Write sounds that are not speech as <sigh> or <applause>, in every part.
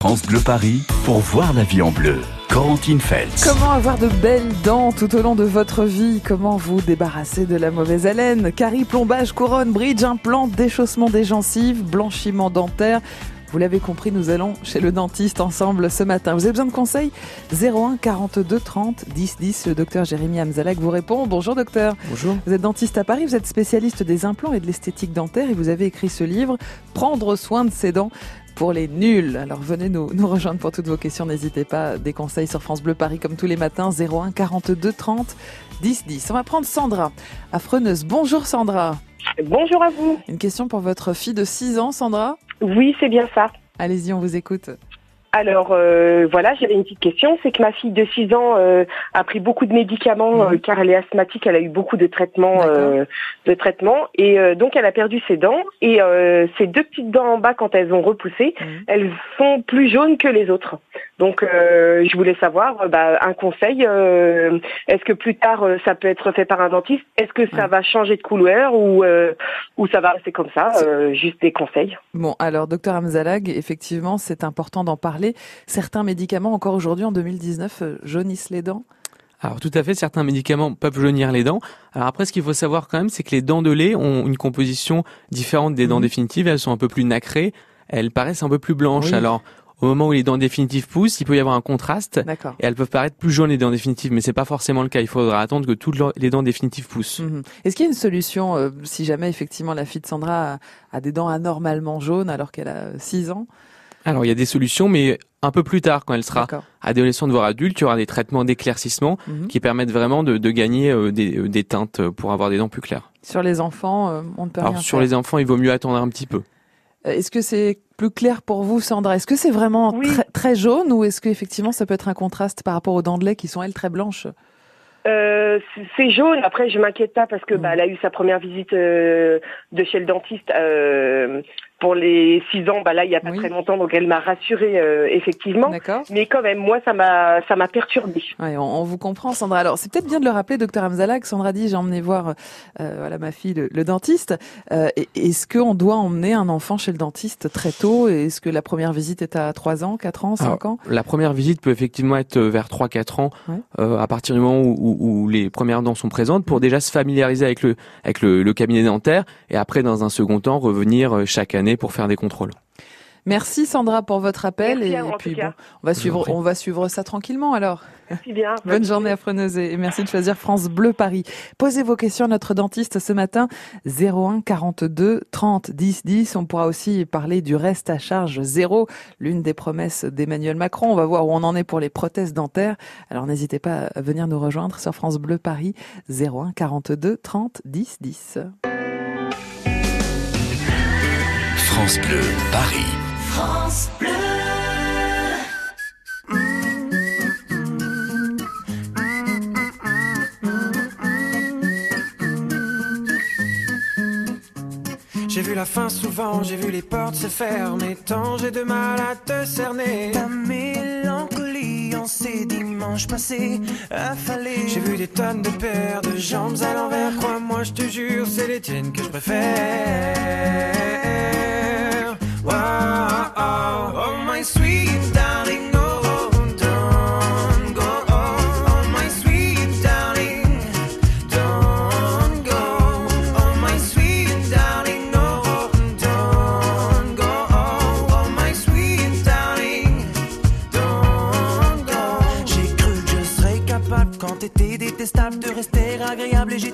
France Bleu Paris pour voir la vie en bleu. Corentine Feltz. Comment avoir de belles dents tout au long de votre vie? Comment vous débarrasser de la mauvaise haleine? Carie, plombage, couronne, bridge, implant, déchaussement des gencives, blanchiment dentaire. Vous l'avez compris, nous allons chez le dentiste ensemble ce matin. Vous avez besoin de conseils? 01 42 30 10 10. Le docteur Jérémy Amzalak vous répond. Bonjour docteur. Bonjour. Vous êtes dentiste à Paris, vous êtes spécialiste des implants et de l'esthétique dentaire et vous avez écrit ce livre Prendre soin de ses dents pour les nuls. Alors venez nous, nous rejoindre pour toutes vos questions. N'hésitez pas. Des conseils sur France Bleu Paris comme tous les matins. 01 42 30 10 10. On va prendre Sandra, affreneuse. Bonjour Sandra. Bonjour à vous. Une question pour votre fille de 6 ans, Sandra? Oui, c'est bien ça. Allez-y, on vous écoute. Alors euh, voilà, j'avais une petite question, c'est que ma fille de 6 ans euh, a pris beaucoup de médicaments euh, car elle est asthmatique, elle a eu beaucoup de traitements euh, de traitements et euh, donc elle a perdu ses dents et euh, ses deux petites dents en bas quand elles ont repoussé, Mhm. elles sont plus jaunes que les autres. Donc euh, je voulais savoir bah, un conseil, euh, est-ce que plus tard euh, ça peut être fait par un dentiste? Est-ce que ça va changer de couleur ou euh, ou ça va rester comme ça? Euh, Juste des conseils. Bon, alors, docteur Amzalag, effectivement, c'est important d'en parler. Certains médicaments, encore aujourd'hui, en 2019, euh, jaunissent les dents. Alors tout à fait, certains médicaments peuvent jaunir les dents. Alors après, ce qu'il faut savoir quand même, c'est que les dents de lait ont une composition différente des dents Mhm. définitives. Elles sont un peu plus nacrées, elles paraissent un peu plus blanches. Oui. Alors au moment où les dents définitives poussent, il peut y avoir un contraste. D'accord. Et elles peuvent paraître plus jaunes les dents définitives, mais c'est pas forcément le cas. Il faudra attendre que toutes les dents définitives poussent. Mhm. Est-ce qu'il y a une solution, euh, si jamais, effectivement, la fille de Sandra a, a des dents anormalement jaunes alors qu'elle a 6 ans Alors il y a des solutions, mais un peu plus tard, quand elle sera adolescente voire adulte, il y aura des traitements d'éclaircissement Mhm. qui permettent vraiment de, de gagner euh, des, euh, des teintes pour avoir des dents plus claires. Sur les enfants, euh, on ne peut Alors rien sur faire. les enfants, il vaut mieux attendre un petit peu. Est-ce que c'est plus clair pour vous, Sandra? Est-ce que c'est vraiment Oui. très jaune ou est-ce qu'effectivement ça peut être un contraste par rapport aux dents de lait qui sont, elles, très blanches? Euh, c'est- jaune. Après, je m'inquiète pas parce que Mm. bah, elle a eu sa première visite euh, de chez le dentiste euh, pour les six ans. Bah là, il y a pas Oui. très longtemps, donc elle m'a rassurée euh, effectivement. Mais quand même, moi, ça m'a ça m'a perturbée. Ouais, on, on vous comprend, Sandra. Alors, c'est peut-être bien de le rappeler, docteur Amzalak. Sandra dit, j'ai emmené voir euh, voilà, ma fille, le, le dentiste. Euh, Est-ce qu'on doit emmener un enfant chez le dentiste très tôt? Est-ce que la première visite est à 3 ans, 4 ans, 5 Alors, ans? La première visite peut effectivement être vers 3-4 ans, Ouais. euh, à partir du moment où, où- où les premières dents sont présentes, pour déjà se familiariser avec le, avec le, le cabinet dentaire, et après, dans un second temps, revenir euh, chaque année pour faire des contrôles. Merci, Sandra, pour votre appel. Merci, et, en puis, bon, on va, suivre, on va suivre ça tranquillement alors. Merci bien. Bonne journée à Freneuse et merci de choisir France Bleu Paris. Posez vos questions à notre dentiste ce matin 01 42 30 10 10. On pourra aussi parler du reste à charge zéro, l'une des promesses d'Emmanuel Macron. On va voir où on en est pour les prothèses dentaires. Alors n'hésitez pas à venir nous rejoindre sur France Bleu Paris 01 42 30 10 10. France Bleu Paris. J'ai vu la fin souvent, j'ai vu les portes se fermer tant j'ai de mal à te cerner. Ta mélancolie en ces dimanches passés affalés. J'ai vu des tonnes de paires de jambes à l'envers. Crois-moi, je te jure, c'est les tiennes que je préfère. Wow, oh, oh, my sweet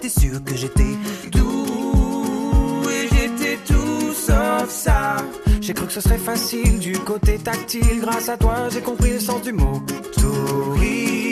j'étais sûr que j'étais doux et j'étais tout sauf ça. J'ai cru que ce serait facile du côté tactile. Grâce à toi, j'ai compris le sens du mot. Torride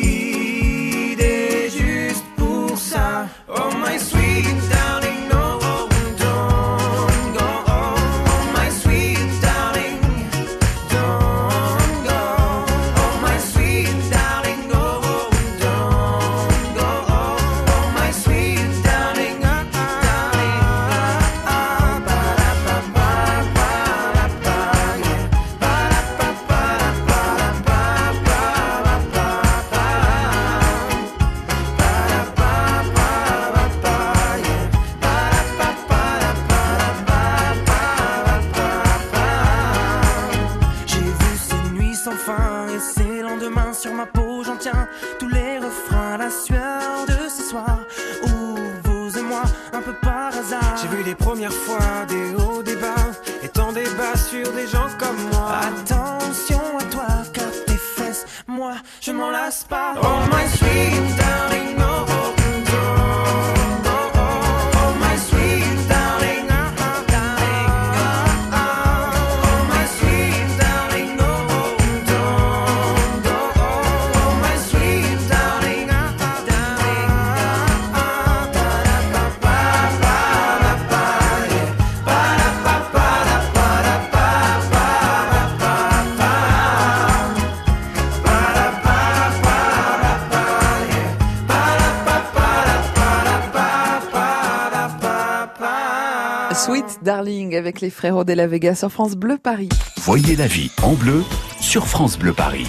Darling avec les frérots de la Vega sur France Bleu Paris. Voyez la vie en bleu sur France Bleu Paris.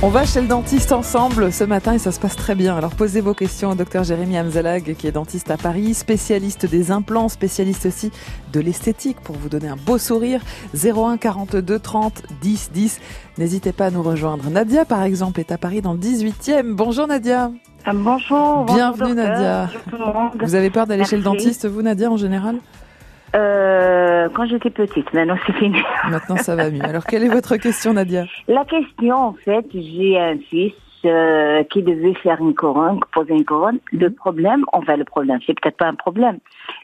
On va chez le dentiste ensemble ce matin et ça se passe très bien. Alors posez vos questions au docteur Jérémy Amzalag qui est dentiste à Paris, spécialiste des implants, spécialiste aussi de l'esthétique pour vous donner un beau sourire. 01 42 30 10 10. N'hésitez pas à nous rejoindre. Nadia par exemple est à Paris dans le 18e. Bonjour Nadia. Ah, bonjour. Bienvenue, bonjour. Nadia. Bonjour tout le monde. Vous avez peur d'aller chez le dentiste vous Nadia en général? Euh, quand j'étais petite, maintenant c'est fini. Maintenant ça va mieux. Alors quelle est votre question Nadia? La question, en fait, j'ai un fils euh, qui devait faire une couronne, poser une couronne. Le problème, enfin le problème, c'est peut-être pas un problème.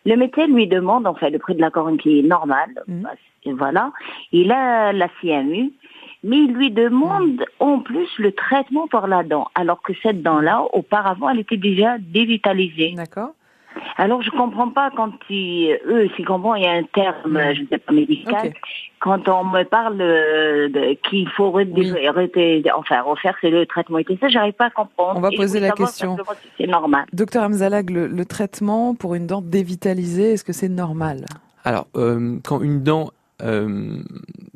Le médecin lui demande, enfin le prix de la couronne qui est normal, Mhm. bah, c'est- voilà. Il a la CMU, mais il lui demande en plus le traitement pour la dent, alors que cette dent-là, auparavant, elle était déjà dévitalisée. D'accord Alors je comprends pas quand ils, eux, s'ils comprennent, il y a un terme, je ne sais pas médical, quand on me parle euh, qu'il faut Oui. enfin refaire c'est le traitement et tout ça, j'arrive pas à comprendre. On va Et poser la question. si C'est normal. Docteur Amzalag, le, le traitement pour une dent dévitalisée, est-ce que c'est normal? Alors, euh, quand une dent euh,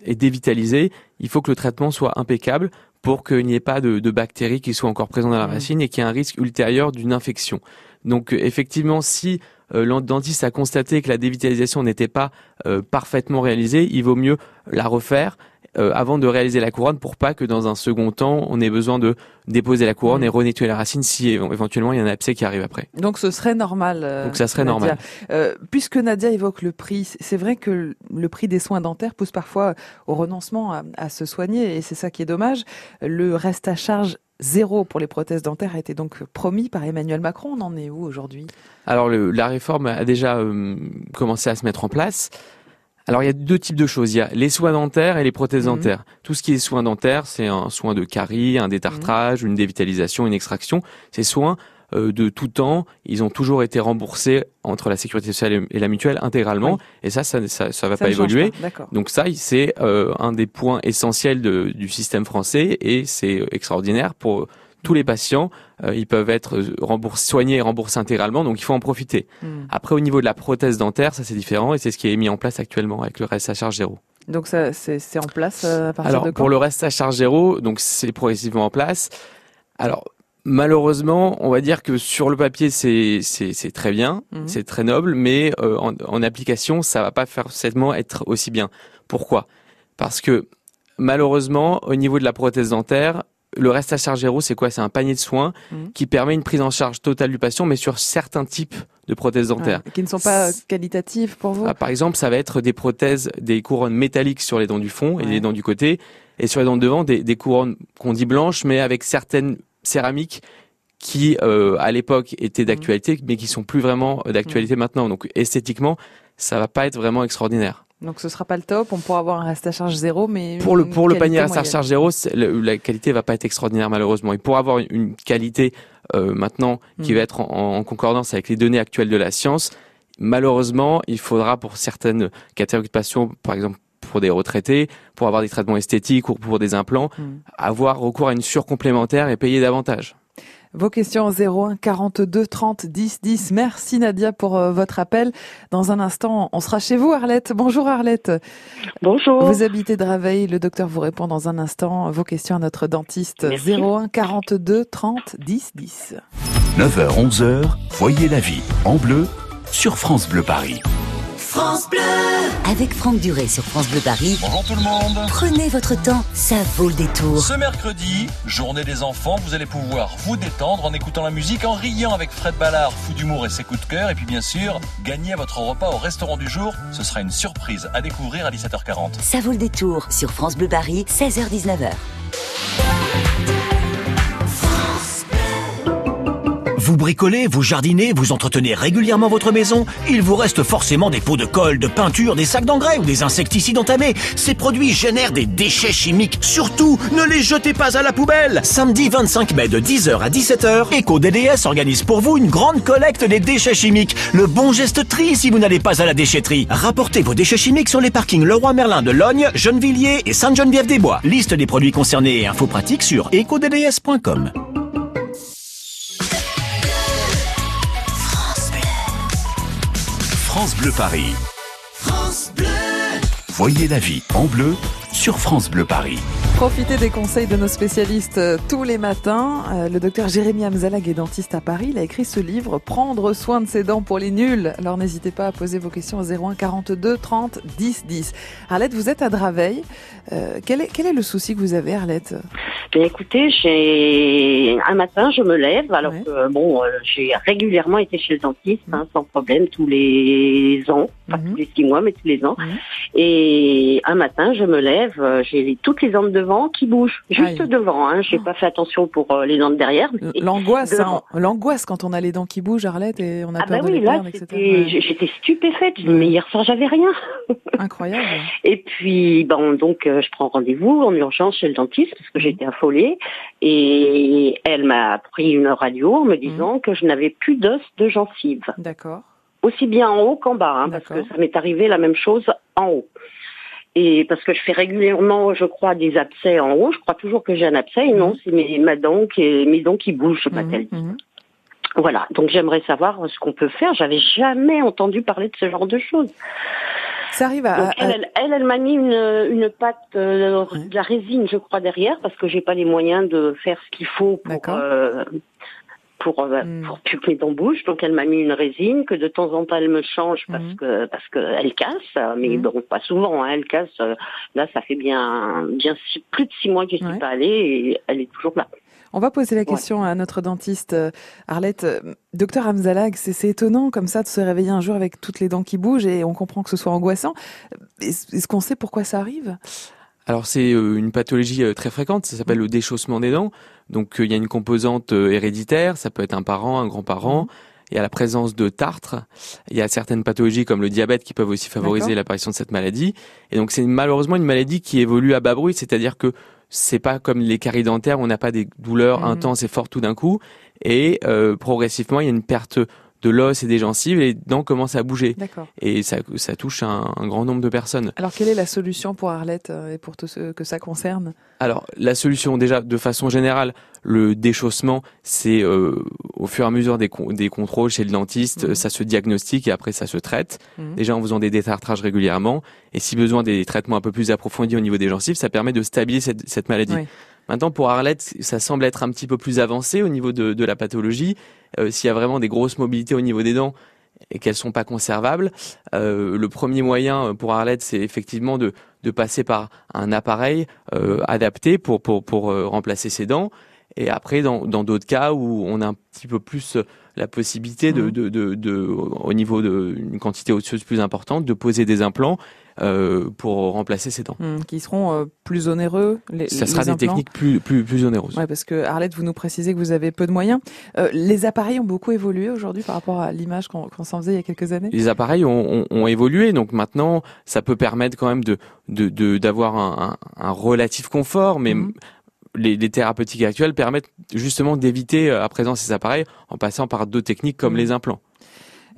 est dévitalisée, il faut que le traitement soit impeccable pour qu'il n'y ait pas de, de bactéries qui soient encore présentes dans la Mhm. racine et qu'il y ait un risque ultérieur d'une infection. Donc, euh, effectivement, si euh, dentiste a constaté que la dévitalisation n'était pas euh, parfaitement réalisée, il vaut mieux la refaire euh, avant de réaliser la couronne pour pas que dans un second temps, on ait besoin de déposer la couronne Mhm. et renettoyer la racine si éventuellement il y a un abcès qui arrive après. Donc ce serait normal. euh, Donc ça serait Nadia. normal. Puisque Nadia évoque le prix, c'est vrai que le prix des soins dentaires pousse parfois au renoncement à, à se soigner et c'est ça qui est dommage. Le reste à charge zéro pour les prothèses dentaires a été donc promis par Emmanuel Macron. On en est où aujourd'hui? Alors le- la réforme a déjà euh, commencé à se mettre en place. Alors il y a deux types de choses. Il y a les soins dentaires et les prothèses Mhm. dentaires. Tout ce qui est soins dentaires, c'est un soin de carie, un détartrage, une dévitalisation, une extraction. Ces soins de tout temps, ils ont toujours été remboursés entre la sécurité sociale et la mutuelle intégralement. Et ça, ça, ça, ça va Ça pas évoluer. pas. Donc ça, c'est euh, un des points essentiels de- du système français et c'est extraordinaire pour tous les patients. Euh, ils peuvent être remboursés, soignés et remboursés intégralement, donc il faut en profiter. Hmm. Après, au niveau de la prothèse dentaire, ça c'est différent et c'est ce qui est mis en place actuellement avec le reste à charge zéro. Donc ça, c'est c'est en place euh, à partir Alors de quand? pour le reste à charge zéro, donc c'est progressivement en place. Alors malheureusement, on va dire que sur le papier c'est très bien, Mhm. c'est très noble, mais euh, en, en application ça va pas forcément être aussi bien. Pourquoi? Parce que malheureusement au niveau de la prothèse dentaire, le reste à charge zéro, c'est quoi? C'est un panier de soins Mhm. qui permet une prise en charge totale du patient, mais sur certains types de prothèses dentaires. Ouais, qui ne sont pas qualitatives pour vous? Ah, par exemple, ça va être des prothèses, des couronnes métalliques sur les dents du fond et Ouais. les dents du côté, et sur les dents de devant, des, des couronnes qu'on dit blanches, mais avec certaines céramiques qui, euh, à l'époque, étaient d'actualité, mais qui sont plus vraiment euh, d'actualité maintenant. Donc, esthétiquement, ça va pas être vraiment extraordinaire. Donc ce sera pas le top. On pourra avoir un reste à charge zéro, mais Pour le, pour le panier à moyenne. charge zéro, le- la qualité va pas être extraordinaire, malheureusement. Il pourra avoir une, une qualité, euh, maintenant, qui Mm. va être en, en concordance avec les données actuelles de la science. Malheureusement, il faudra pour certaines catégories de patients, par exemple pour des retraités, pour avoir des traitements esthétiques ou pour des implants, Mm. avoir recours à une surcomplémentaire et payer davantage. Vos questions au 01 42 30 10 10. Merci Nadia pour euh, votre appel. Dans un instant, on sera chez vous Arlette. Bonjour Arlette. Bonjour. Vous habitez Draveil, le docteur vous répond dans un instant. Vos questions à notre dentiste Merci. 01 42 30 10 10. 9h, 11h, voyez la vie en bleu sur France Bleu Paris. Avec Franck Duré sur France Bleu Paris, Bonjour tout le monde prenez votre temps, ça vaut le détour. Ce mercredi, journée des enfants, vous allez pouvoir vous détendre en écoutant la musique, en riant avec Fred Ballard, fou d'humour et ses coups de cœur, et puis bien sûr, gagner votre repas au restaurant du jour. Ce sera une surprise à découvrir à 17h40. Ça vaut le détour sur France Bleu Paris, 16h-19h. Vous bricolez, vous jardinez, vous entretenez régulièrement votre maison Il vous reste forcément des pots de colle, de peinture, des sacs d'engrais ou des insecticides entamés. Ces produits génèrent des déchets chimiques. Surtout, ne les jetez pas à la poubelle Samedi 25 mai de 10h à 17h, EcoDDS organise pour vous une grande collecte des déchets chimiques. Le bon geste tri si vous n'allez pas à la déchetterie. Rapportez vos déchets chimiques sur les parkings Leroy Merlin de Logne, Gennevilliers et Sainte-Geneviève-des-Bois. Liste des produits concernés et infos pratiques sur ecodds.com. France Bleu Paris. Voyez la vie en bleu sur France Bleu Paris. Profitez des conseils de nos spécialistes euh, tous les matins. Euh, le docteur Jérémy Amzalag est dentiste à Paris. Il a écrit ce livre Prendre soin de ses dents pour les nuls. Alors n'hésitez pas à poser vos questions au 01 42 30 10 10. Arlette, vous êtes à Draveil. Euh, quel, est, quel est le souci que vous avez, Arlette? Bien, écoutez, j'ai un matin, je me lève, alors Ouais. que bon, j'ai régulièrement été chez le dentiste, hein, sans problème, tous les ans, pas Mhm. tous les six mois, mais tous les ans. Mhm. Et un matin, je me lève, euh, j'ai toutes les dents de devant qui bougent, juste Aïe. devant. Hein, j'ai pas fait attention pour euh, les dents de derrière. L'angoisse, hein, l'angoisse quand on a les dents qui bougent, Arlette, et on a Ah peur bah de oui, les là, Ouais. j'étais stupéfaite. Mais hier soir, j'avais rien. <laughs> Incroyable. Et puis, bon, donc, euh, je prends rendez-vous en urgence chez le dentiste parce que j'étais affolée. Et elle m'a pris une radio en me disant que je n'avais plus d'os de gencive. D'accord. Aussi bien en haut qu'en bas, hein, parce que ça m'est arrivé la même chose en haut. Et parce que je fais régulièrement, je crois, des abcès en haut. Je crois toujours que j'ai un abcès. Et non, c'est mes, ma dent qui, mes dents qui bougent, m'a-t-elle dit. Mhm. Voilà. Donc, j'aimerais savoir ce qu'on peut faire. J'avais jamais entendu parler de ce genre de choses. Ça arrive à, Donc elle, elle, elle, elle m'a mis une, une pâte euh, de la résine, je crois, derrière, parce que j'ai pas les moyens de faire ce qu'il faut pour euh, pour Hmm. pour dents bougent. Donc elle m'a mis une résine que de temps en temps elle me change parce Mhm. que parce que elle casse, mais Mhm. bon pas souvent. Hein, elle casse. euh, Là, ça fait bien bien six- plus de six mois que je suis Ouais. pas allée et elle est toujours là. On va poser la question à notre dentiste euh, Arlette. Docteur Amzalag, c'est étonnant comme ça de se réveiller un jour avec toutes les dents qui bougent et on comprend que ce soit angoissant. Est-ce qu'on sait pourquoi ça arrive? Alors c'est euh, une pathologie euh, très fréquente, ça s'appelle le déchaussement des dents. Donc euh, il y a une composante héréditaire, ça peut être un parent, un grand-parent. Il y a la présence de tartre. Il y a certaines pathologies comme le diabète qui peuvent aussi favoriser l'apparition de cette maladie. Et donc c'est malheureusement une maladie qui évolue à bas bruit, c'est-à-dire que c'est pas comme les caries dentaires, où on n'a pas des douleurs Mhm. intenses et fortes tout d'un coup. Et euh, progressivement, il y a une perte de l'os et des gencives et les dents commencent à bouger. Et ça, ça touche un, un grand nombre de personnes. Alors quelle est la solution pour Arlette euh, et pour tous ceux que ça concerne? Alors, la solution, déjà, de façon générale, le déchaussement, c'est euh, au fur et à mesure des, con- des contrôles chez le dentiste, Mhm. ça se diagnostique et après ça se traite. Mhm. Déjà en faisant des détartrages régulièrement. Et si besoin des traitements un peu plus approfondis au niveau des gencives, ça permet de stabiliser cette, cette maladie. Oui. Maintenant, pour Arlette, ça semble être un petit peu plus avancé au niveau de, de la pathologie. Euh, S'il y a vraiment des grosses mobilités au niveau des dents et qu'elles sont pas conservables, euh, le premier moyen pour Arlette, c'est effectivement de, de passer par un appareil euh, adapté pour, pour, pour euh, remplacer ses dents. Et après, dans d'autres cas où on a un petit peu plus euh, la possibilité de, de, de, de, au niveau d'une quantité osseuse plus importante, de poser des implants euh, pour remplacer ses dents. Hmm, Qui seront euh, plus onéreux les, Ça les sera des techniques plus, plus, plus onéreuses. Ouais, parce que Arlette, vous nous précisez que vous avez peu de moyens. Euh, les appareils ont beaucoup évolué aujourd'hui par rapport à l'image qu'on s'en faisait il y a quelques années? Les appareils ont, ont, ont évolué, donc maintenant, ça peut permettre quand même de de de- d'avoir un, un, un relatif confort, mais Mhm. les, les thérapeutiques actuelles permettent justement d'éviter euh, à présent ces appareils en passant par d'autres techniques comme Mhm. les implants.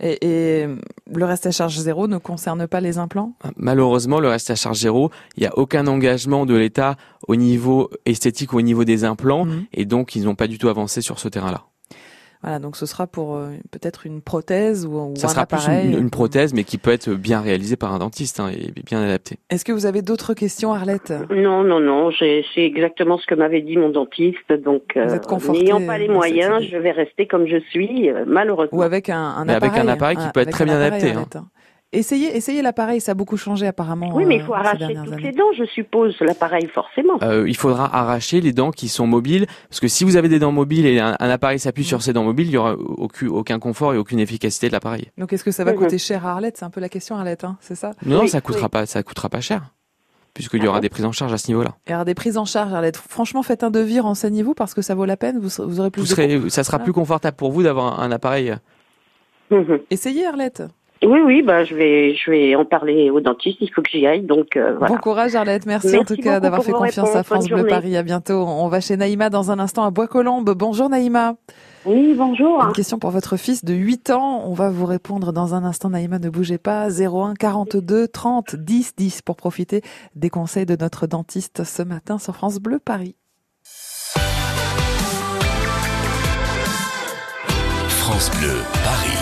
Et, et le reste à charge zéro ne concerne pas les implants? Malheureusement, le reste à charge zéro, il n'y a aucun engagement de l'État au niveau esthétique ou au niveau des implants, Mhm. et donc ils n'ont pas du tout avancé sur ce terrain-là. Voilà, donc ce sera pour euh, peut-être une prothèse ou, ou Ça un sera plus appareil. une, une prothèse, mais qui peut être bien réalisée par un dentiste hein, et bien adaptée. Est-ce que vous avez d'autres questions, Arlette? Non, non, non, j'ai- c'est exactement ce que m'avait dit mon dentiste. Donc, Vous êtes confortée n'ayant pas les moyens, je vais rester comme je suis, euh, malheureusement. Ou avec un, un Mais avec appareil un appareil qui peut être très bien appareil, adapté, hein. Arlette, hein. Essayez, essayez l'appareil, ça a beaucoup changé apparemment. Oui, mais il euh, faut arracher toutes années. les dents, je suppose, l'appareil, forcément. Euh, il faudra arracher les dents qui sont mobiles, parce que si vous avez des dents mobiles et un, un appareil s'appuie sur ces dents mobiles, il y aura aucun, aucun confort et aucune efficacité de l'appareil. Donc est-ce que ça va Mhm. coûter cher à Arlette? C'est un peu la question Arlette, hein, c'est ça? Non, Oui, ça coûtera oui. pas, ça coûtera pas cher, puisqu'il y Ah aura bon des prises en charge à ce niveau-là. Et alors des prises en charge Arlette. Franchement, faites un devis, renseignez-vous parce que ça vaut la peine. Vous, aurez plus Vous de serez, ça sera plus confortable pour vous d'avoir un, un appareil. Mhm. Essayez Arlette. Oui, oui, bah, je vais, je vais en parler au dentiste, il faut que j'y aille, donc euh, voilà. Bon courage Arlette, merci, en Merci tout cas beaucoup d'avoir fait confiance à. France Bonne Bleu journée. Paris. À bientôt. On va chez Naïma dans un instant à Bois-Colombes. Bonjour Naïma. Oui, bonjour. Une question pour votre fils de 8 ans. On va vous répondre dans un instant. Naïma, ne bougez pas. 01 42 30 10 10 pour profiter des conseils de notre dentiste ce matin sur France Bleu Paris. France Bleu, Paris.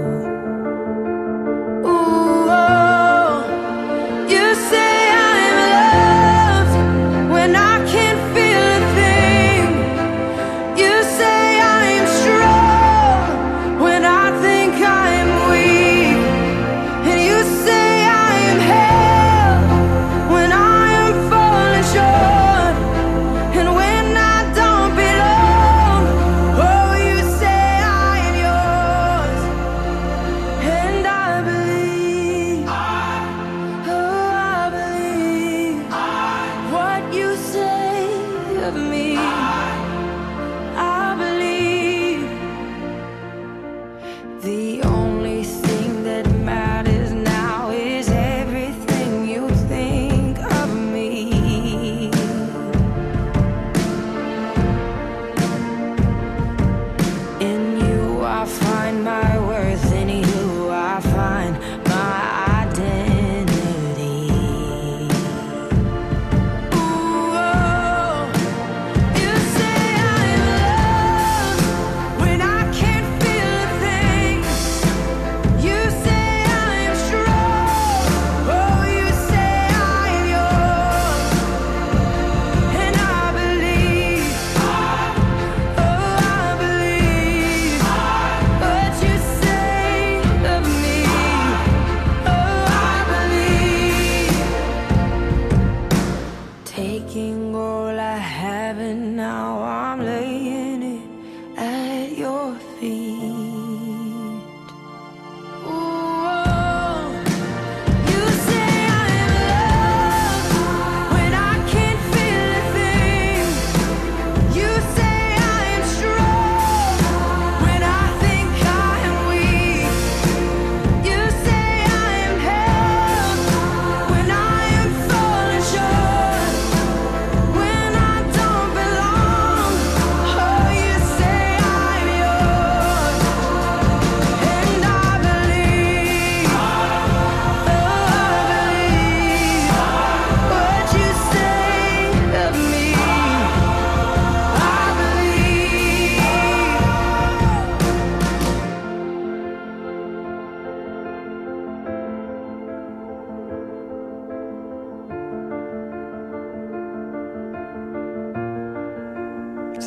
My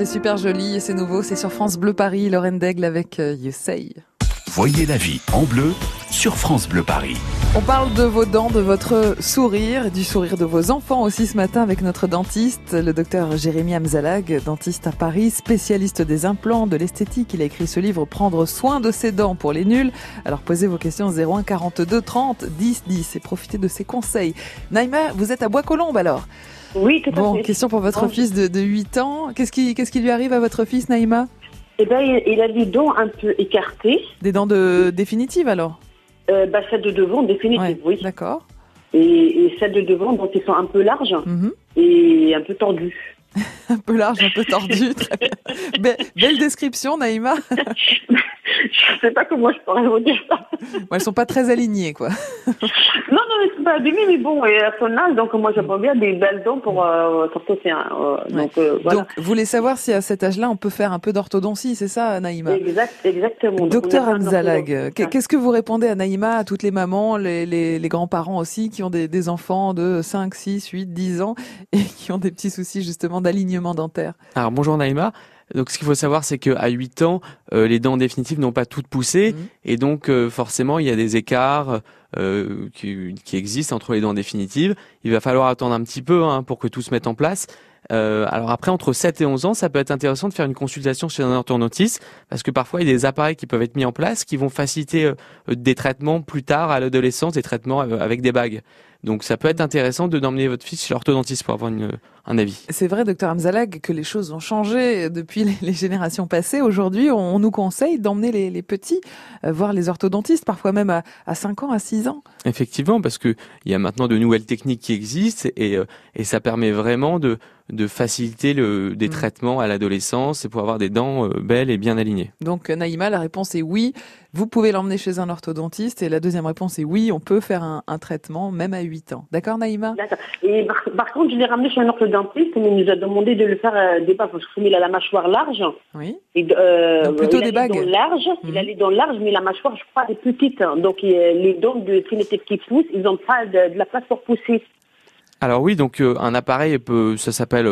C'est super joli et c'est nouveau. C'est sur France Bleu Paris, Lorraine Daigle avec euh, You Say. Voyez la vie en bleu sur France Bleu Paris. On parle de vos dents, de votre sourire, du sourire de vos enfants aussi ce matin avec notre dentiste, le docteur Jérémy Amzalag, dentiste à Paris, spécialiste des implants, de l'esthétique. Il a écrit ce livre Prendre soin de ses dents pour les nuls. Alors posez vos questions 01 42 30 10 10 et profitez de ses conseils. Naïma, vous êtes à Bois-Colombes alors Oui, tout à Bon, fait. question pour votre Bon. fils de, de 8 ans. Qu'est-ce qui, qu'est-ce qui lui arrive à votre fils Naïma Eh ben, il, il a les dents un peu écartées. Des dents de définitives alors Euh, bah, celle de devant, définitive, Ouais, oui. D'accord. Et, et celle de devant, donc, ils sont un peu larges Mhm. et un peu tordus. <laughs> Un peu large, un peu tordu. <laughs> Très bien. Be- belle description, Naïma. <laughs> je sais pas comment je pourrais vous dire ça. Bon, elles sont pas très alignées, quoi. Non, non, mais c'est pas abîmé, mais bon, et à son âge, donc moi j'aimerais bien des belles dents pour euh, un, euh, donc euh, voilà. Donc, vous voulez savoir si à cet âge-là, on peut faire un peu d'orthodontie, c'est ça, Naïma? Exact, exactement. Docteur on a fait un Amzalag, orthodontie. qu'est- qu'est-ce que vous répondez à Naïma, à toutes les mamans, les, les, les grands-parents aussi, qui ont des, des enfants de 5, 6, 8, 10 ans et qui ont des petits soucis justement d'alignement dentaire Alors bonjour Naïma. Donc ce qu'il faut savoir c'est qu'à 8 ans, euh, les dents définitives n'ont pas toutes poussé Mhm. et donc euh, forcément il y a des écarts euh, qui, qui existent entre les dents définitives. Il va falloir attendre un petit peu hein, pour que tout se mette en place. Alors après entre 7 et 11 ans, ça peut être intéressant de faire une consultation chez un orthodontiste parce que parfois il y a des appareils qui peuvent être mis en place qui vont faciliter des traitements plus tard à l'adolescence, des traitements avec des bagues. Donc ça peut être intéressant de d'emmener votre fils chez l'orthodontiste pour avoir une, un avis. C'est vrai, docteur Amzalag, que les choses ont changé depuis les, les générations passées. Aujourd'hui, on, on nous conseille d'emmener les, les petits euh, voir les orthodontistes, parfois même à, à 5 ans, à 6 ans. Effectivement, parce que il y a maintenant de nouvelles techniques qui existent et, euh, et ça permet vraiment de, de faciliter le, des Mm. traitements à l'adolescence et pour avoir des dents euh, belles et bien alignées. Donc euh, Naïma, la réponse est oui, vous pouvez l'emmener chez un orthodontiste. Et la deuxième réponse est oui, on peut faire un, un traitement même à 8 ans. D'accord Naïma? D'accord. Et par, par contre, je l'ai ramené chez un orthodontiste, mais il nous a demandé de le faire euh, des bagues parce qu'il a la mâchoire large. Oui. Et, euh, Donc plutôt il des bagues. dents larges, il Mhm. a les dents larges, mais la mâchoire, je crois, est petite. Donc il- les dents de trinité qui poussent, ils n'ont pas de, de la place pour pousser. Alors oui, donc euh, un appareil peut, ça s'appelle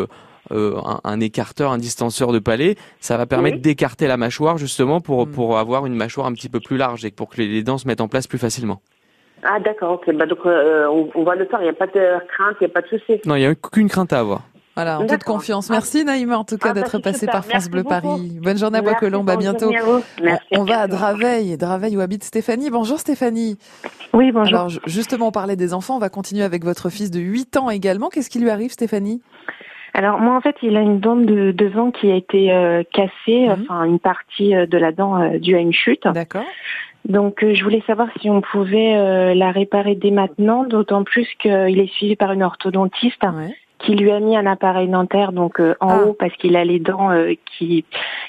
euh, un, un écarteur, un distanceur de palais. Ça va permettre Oui. d'écarter la mâchoire justement pour Mm. pour avoir une mâchoire un petit peu plus large et pour que les, dents se mettent en place plus facilement. Ah d'accord, ok. Bah, donc euh, on, on va le faire, il n'y a pas de crainte, il n'y a pas de souci. Non, il n'y a aucune crainte à avoir. Voilà, en toute confiance. Merci Naïma en tout cas Ah, bah, d'être passée par France Merci Bleu beaucoup. Paris. Bonne journée à Merci, Bois-Colombes, à bientôt. Merci. On, va à Draveil, Draveil où habite Stéphanie. Bonjour Stéphanie. Oui, bonjour. Alors ju- justement, on parlait des enfants, on va continuer avec votre fils de 8 ans également. Qu'est-ce qui lui arrive Stéphanie? Alors moi en fait il a une dent de devant qui a été euh, cassée, Mhm. enfin une partie euh, de la dent euh, due à une chute. D'accord. Donc euh, je voulais savoir si on pouvait euh, la réparer dès maintenant, d'autant plus qu'il est suivi par une orthodontiste Ouais. qui lui a mis un appareil dentaire donc euh, en Ah. haut parce qu'il a les dents euh, qui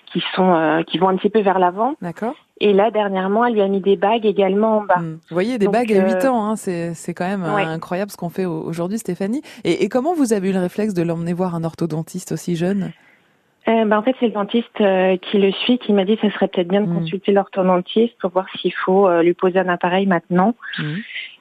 qui sont euh, qui vont un petit peu vers l'avant. D'accord. Et là dernièrement elle lui a mis des bagues également en bas. Hmm. Vous voyez, des Donc, bagues à 8 euh, ans, hein, c'est c'est quand même euh, ouais. incroyable ce qu'on fait au- aujourd'hui Stéphanie. Et, et comment vous avez eu le réflexe de l'emmener voir un orthodontiste aussi jeune? Euh, ben, en fait, c'est le dentiste euh, qui le suit qui m'a dit que ce serait peut-être bien de Mm. consulter l'orthodontiste pour voir s'il faut euh, lui poser un appareil maintenant. Mhm.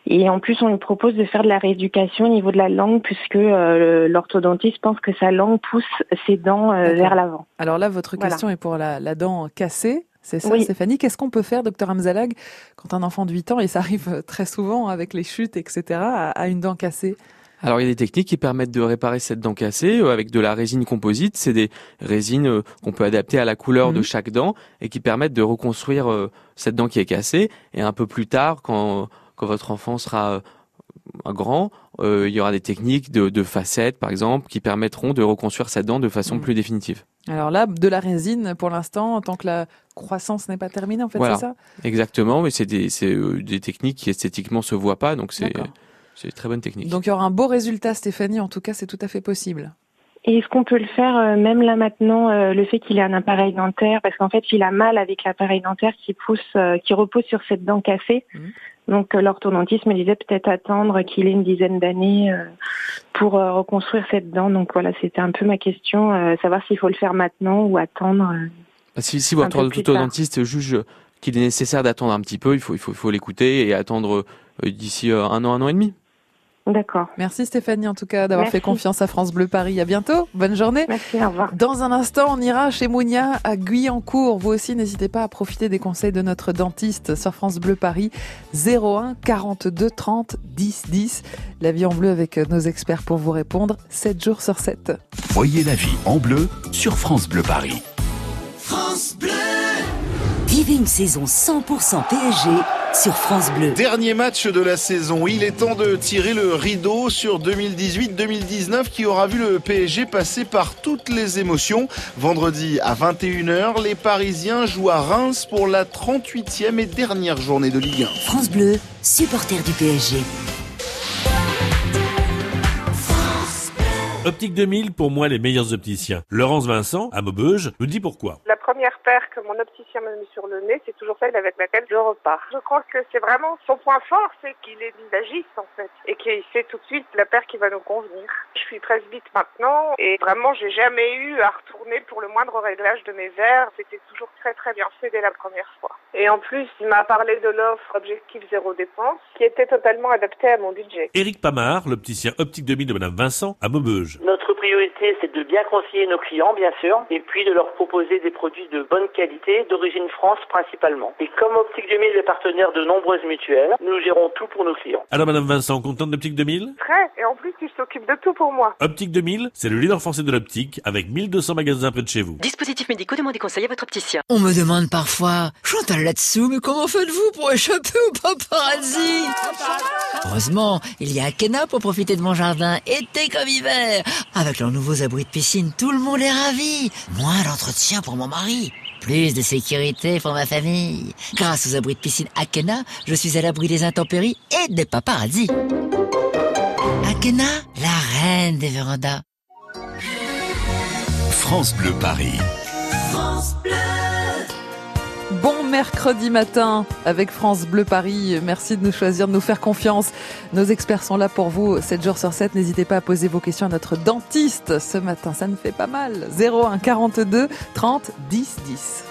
Et en plus, on lui propose de faire de la rééducation au niveau de la langue puisque euh, l'orthodontiste pense que sa langue pousse ses dents euh, vers l'avant. Alors là, votre Voilà. question est pour la, la dent cassée. C'est ça, Oui. Stéphanie. Qu'est-ce qu'on peut faire, docteur Amzalag, quand un enfant de 8 ans, et ça arrive très souvent avec les chutes, etc., a, a une dent cassée? Alors il y a des techniques qui permettent de réparer cette dent cassée euh, avec de la résine composite. C'est des résines euh, qu'on peut adapter à la couleur de Mhm. chaque dent et qui permettent de reconstruire euh, cette dent qui est cassée. Et un peu plus tard, quand, quand votre enfant sera grand, euh, il y aura des techniques de, de facettes, par exemple, qui permettront de reconstruire cette dent de façon Mhm. plus définitive. Alors là, de la résine pour l'instant, tant que la croissance n'est pas terminée, en fait, Voilà. c'est ça? Exactement, mais c'est des, euh, des techniques qui esthétiquement se voient pas, donc c'est une très bonne technique. Donc il y aura un beau résultat, Stéphanie. En tout cas, c'est tout à fait possible. Et est-ce qu'on peut le faire euh, même là maintenant, euh, le fait qu'il ait un appareil dentaire, parce qu'en fait, il a mal avec l'appareil dentaire qui pousse, euh, qui repose sur cette dent cassée. Mhm. Donc euh, l'orthodontiste me disait peut-être attendre qu'il ait une dizaine d'années euh, pour euh, reconstruire cette dent. Donc voilà, c'était un peu ma question, savoir s'il faut le faire maintenant ou attendre. euh. Si, si votre orthodontiste juge qu'il est nécessaire d'attendre un petit peu, il faut, il faut, il faut l'écouter et attendre d'ici un an, un an et demi. D'accord. Merci Stéphanie, en tout cas, d'avoir fait confiance à France Bleu Paris. À bientôt. Bonne journée. Merci, au revoir. Dans un instant, on ira chez Mounia à Guyancourt. Vous aussi, n'hésitez pas à profiter des conseils de notre dentiste sur France Bleu Paris 01 42 30 10 10. La vie en bleu avec nos experts pour vous répondre 7 jours sur 7. Voyez la vie en bleu sur France Bleu Paris. France Bleu. Vivez une saison 100% PSG sur France Bleu. Dernier match de la saison. Il est temps de tirer le rideau sur 2018-2019 qui aura vu le PSG passer par toutes les émotions. Vendredi à 21h, les Parisiens jouent à Reims pour la 38e et dernière journée de Ligue 1. France Bleu, supporter du PSG. Optique 2000, pour moi, les meilleurs opticiens. Laurence Vincent, à Maubeuge, nous dit pourquoi. La première paire que mon opticien m'a mis sur le nez, c'est toujours celle avec laquelle je repars. Je crois que c'est vraiment son point fort, c'est qu'il est visagiste en fait, et qu'il sait tout de suite la paire qui va nous convenir. Je suis presbyte maintenant, et vraiment j'ai jamais eu à retourner pour le moindre réglage de mes verres. C'était toujours très très bien fait dès la première fois. Et en plus, il m'a parlé de l'offre Objectif Zéro Dépense, qui était totalement adaptée à mon budget. Éric Pamard, l'opticien optique 2000 de Madame Vincent à Maubeuge. Notre priorité, c'est de bien conseiller nos clients, bien sûr, et puis de leur proposer des produits de bonne qualité, d'origine France principalement. Et comme Optique 2000 est partenaire de nombreuses mutuelles, nous gérons tout pour nos clients. Alors Madame Vincent, contente d'Optique 2000 Très, et en plus, il s'occupe de tout pour moi. Optique 2000, c'est le leader français de l'optique avec 1200 magasins près de chez vous. Dispositifs médicaux, demandez conseil à votre opticien. On me demande parfois, Chantal là-dessous, mais comment faites-vous pour échapper au paparazzi? Heureusement, il y a Akena pour profiter de mon jardin, été comme hiver. Avec leurs nouveaux abris de piscine, tout le monde est ravi. Moins d'entretien pour mon mari. Plus de sécurité pour ma famille. Grâce aux abris de piscine Akena, je suis à l'abri des intempéries et des paparazzis. Akena, la reine des vérandas. France Bleu Paris. France Bleu. Bon mercredi matin avec France Bleu Paris. Merci de nous choisir, de nous faire confiance. Nos experts sont là pour vous 7 jours sur 7. N'hésitez pas à poser vos questions à notre dentiste ce matin. Ça ne fait pas mal. 01 42 30 10 10.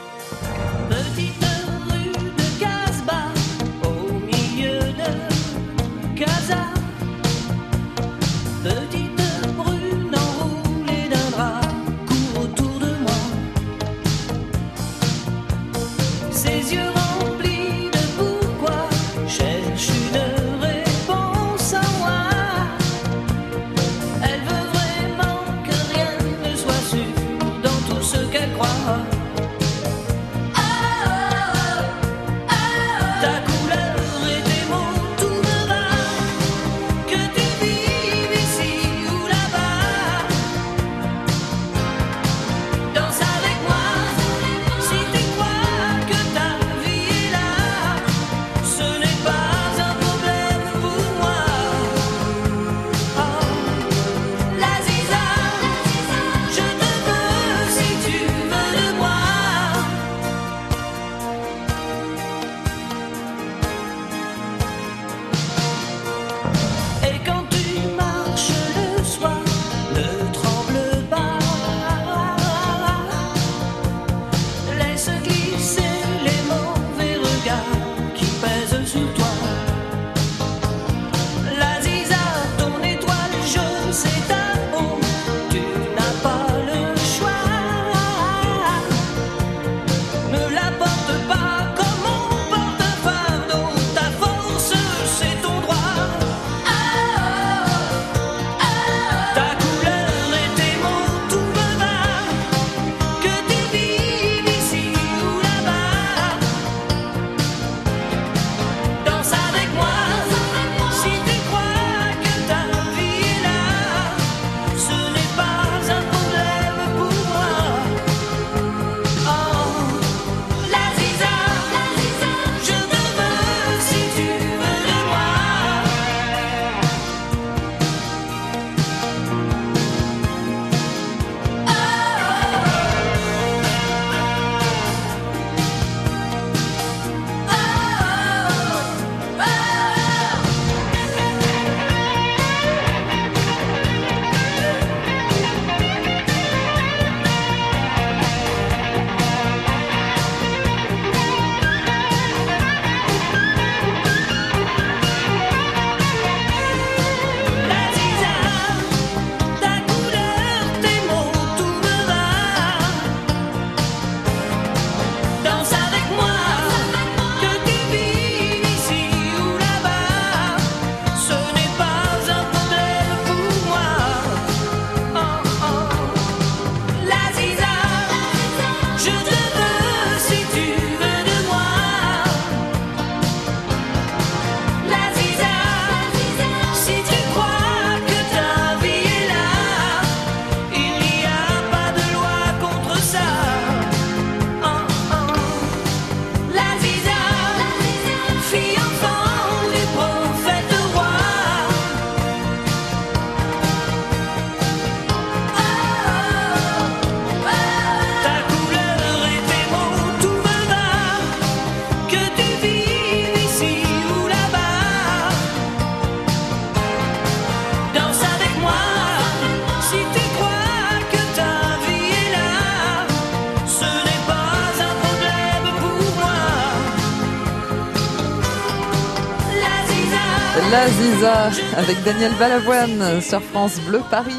Avec Daniel Balavoine sur France Bleu Paris.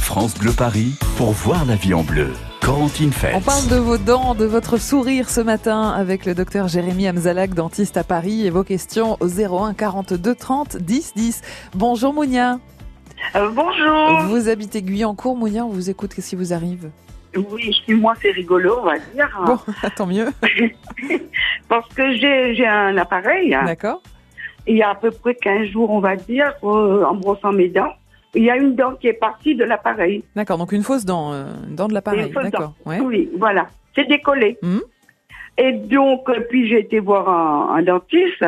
France Bleu Paris pour voir la vie en bleu. On parle de vos dents, de votre sourire ce matin avec le docteur Jérémy Amzalak, dentiste à Paris, et vos questions au 01 42 30 10 10. Bonjour Mounia. Euh, bonjour. Vous habitez Guyancourt, Mounia, on vous écoute, qu'est-ce qui vous arrive? Oui, chez moi c'est rigolo, on va dire. Bon, <laughs> tant mieux. <laughs> Parce que j'ai j'ai un appareil. D'accord. Il y a à peu près 15 jours, on va dire, euh, en brossant mes dents, il y a une dent qui est partie de l'appareil. D'accord, donc une fausse dent, euh, une dent de l'appareil, d'accord. Ouais. Oui, voilà. C'est décollé. Mhm. Et donc, euh, puis j'ai été voir un, un dentiste.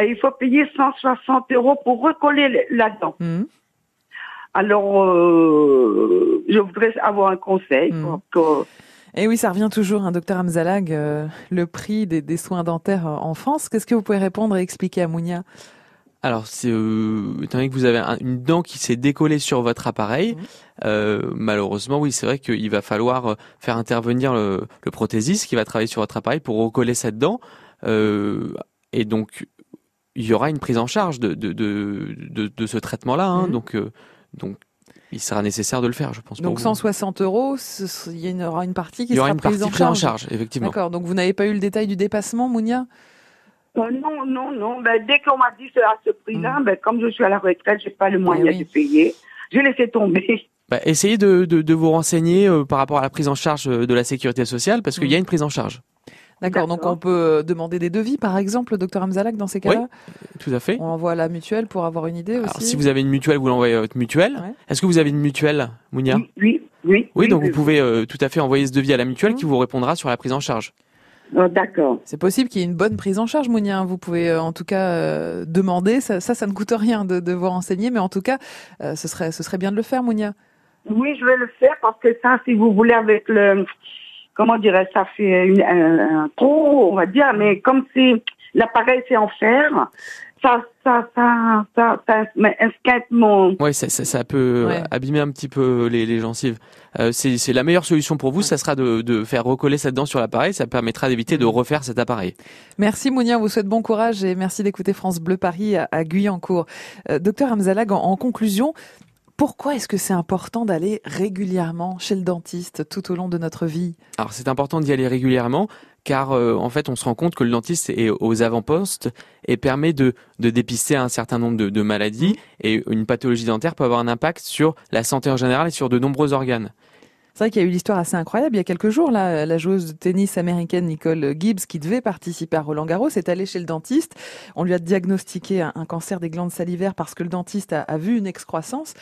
Et il faut payer 160 euros pour recoller le- la dent. Mhm. Alors, euh, je voudrais avoir un conseil. Mhm. pour que- Et oui, ça revient toujours, un docteur Amzalag, euh, le prix des, des soins dentaires en France. Qu'est-ce que vous pouvez répondre et expliquer à Mounia? Alors, c'est, euh, étant donné que vous avez un- une dent qui s'est décollée sur votre appareil, euh, malheureusement, oui, c'est vrai qu'il va falloir faire intervenir le, le prothésiste qui va travailler sur votre appareil pour recoller cette dent. Euh, et donc, il y aura une prise en charge de, de, de, de, de ce traitement-là. hein. Mhm. donc, donc, il sera nécessaire de le faire, je pense. pour Donc vous. 160 euros, ce- il y aura une partie qui Il y aura sera une prise, partie en, prise en charge. charge, effectivement. D'accord, donc vous n'avez pas eu le détail du dépassement, Mounia? Euh, non, non, non. Ben, dès qu'on m'a dit à ce prix-là, ben, comme je suis à la retraite, j'ai pas le moyen. Eh oui. de payer. Je laissé tomber. <laughs> Bah, essayez de, de, de vous renseigner euh, par rapport à la prise en charge euh, de la sécurité sociale, parce qu'il y a une prise en charge. D'accord, donc on peut euh, demander des devis, par exemple, docteur Amzalak, dans ces cas-là? Tout à fait. On envoie à la mutuelle pour avoir une idée aussi Alors, si vous avez une mutuelle, vous l'envoyez à votre mutuelle. Est-ce que vous avez une mutuelle, Mounia? Oui, oui. Oui, donc vous pouvez euh, tout à fait envoyer ce devis à la mutuelle qui vous répondra sur la prise en charge. Oh, D'accord. C'est possible qu'il y ait une bonne prise en charge, Mounia. hein. Vous pouvez euh, en tout cas euh, demander. Ça, ça, ça ne coûte rien de, de vous renseigner, mais en tout cas, euh, ce, serait, ce serait bien de le faire, Mounia. Oui, je vais le faire parce que ça, si vous voulez, avec le, comment dirais ça fait une, un, un trou, on va dire, mais comme si l'appareil c'est en fer, ça, ça, ça, ça, ça, mais esquinte mon, Oui, ça, ça, ça peut euh, Ouais. abîmer un petit peu les, les gencives. Euh, c'est c'est la meilleure solution pour vous, ça sera de, de faire recoller cette dent sur l'appareil. Ça permettra d'éviter de refaire cet appareil. Merci Mounia, on vous souhaite bon courage et merci d'écouter France Bleu Paris à, à Guyancourt. Euh, docteur Amzalag, en, en conclusion, pourquoi est-ce que c'est important d'aller régulièrement chez le dentiste tout au long de notre vie? Alors c'est important d'y aller régulièrement car euh, en fait on se rend compte que le dentiste est aux avant-postes et permet de, de dépister un certain nombre de, de maladies et une pathologie dentaire peut avoir un impact sur la santé en général et sur de nombreux organes. C'est vrai qu'il y a eu l'histoire assez incroyable. Il y a quelques jours, là, la joueuse de tennis américaine Nicole Gibbs, qui devait participer à Roland Garros, est allée chez le dentiste. On lui a diagnostiqué un, cancer des glandes salivaires parce que le dentiste a, a vu une excroissance.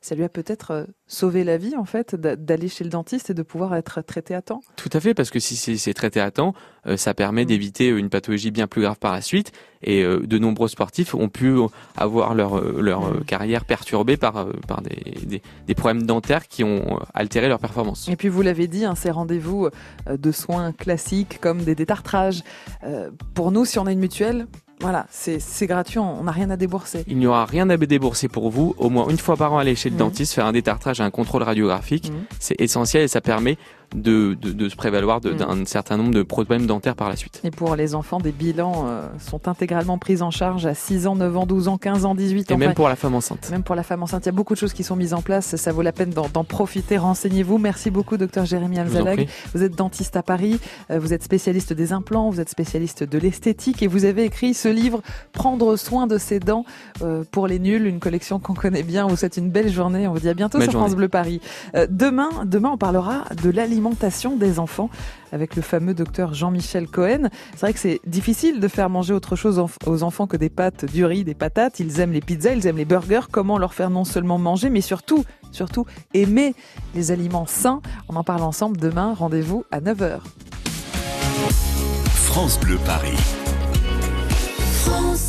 Ça lui a peut-être euh, sauvé la vie, en fait, d'a- d'aller chez le dentiste et de pouvoir être traité à temps. Tout à fait, parce que si c'est traité à temps, euh, ça permet Mm. d'éviter une pathologie bien plus grave par la suite. Et euh, de nombreux sportifs ont pu avoir leur, euh, leur Mm. euh, carrière perturbée par, euh, par des, des, des problèmes dentaires qui ont euh, altéré leur performance. Et puis vous l'avez dit, hein, ces rendez-vous euh, de soins classiques comme des détartrages. euh, pour nous, si on a une mutuelle, voilà, c'est c'est gratuit, on n'a rien à débourser. Il n'y aura rien à débourser pour vous. Au moins une fois par an, aller chez le Mhm. dentiste, faire un détartrage et un contrôle radiographique. Mhm. C'est essentiel et ça permet de, de, de se prévaloir Mhm. d'un certain nombre de problèmes dentaires par la suite. Et pour les enfants, des bilans euh, sont intégralement pris en charge à 6 ans, 9 ans, 12 ans, 15 ans, 18 ans. Et même pour la femme enceinte. Même pour la femme enceinte, il y a beaucoup de choses qui sont mises en place. Ça vaut la peine d'en profiter. Renseignez-vous. Merci beaucoup, docteur Jérémy Alzalag. Vous êtes dentiste à Paris. euh, Vous êtes spécialiste des implants. Vous êtes spécialiste de l'esthétique. Et vous avez écrit ce livre, Prendre soin de ses dents euh, pour les nuls, une collection qu'on connaît bien. On vous souhaite une belle journée. On vous dit à bientôt Belle sur France. Bleu Paris. Euh, demain, demain, on parlera de l'alimentation des enfants avec le fameux docteur Jean-Michel Cohen. C'est vrai que c'est difficile de faire manger autre chose aux enfants que des pâtes, du riz, des patates. Ils aiment les pizzas, ils aiment les burgers. Comment leur faire non seulement manger, mais surtout, surtout aimer les aliments sains On en parle ensemble demain. Rendez-vous à 9h. France Bleu Paris. France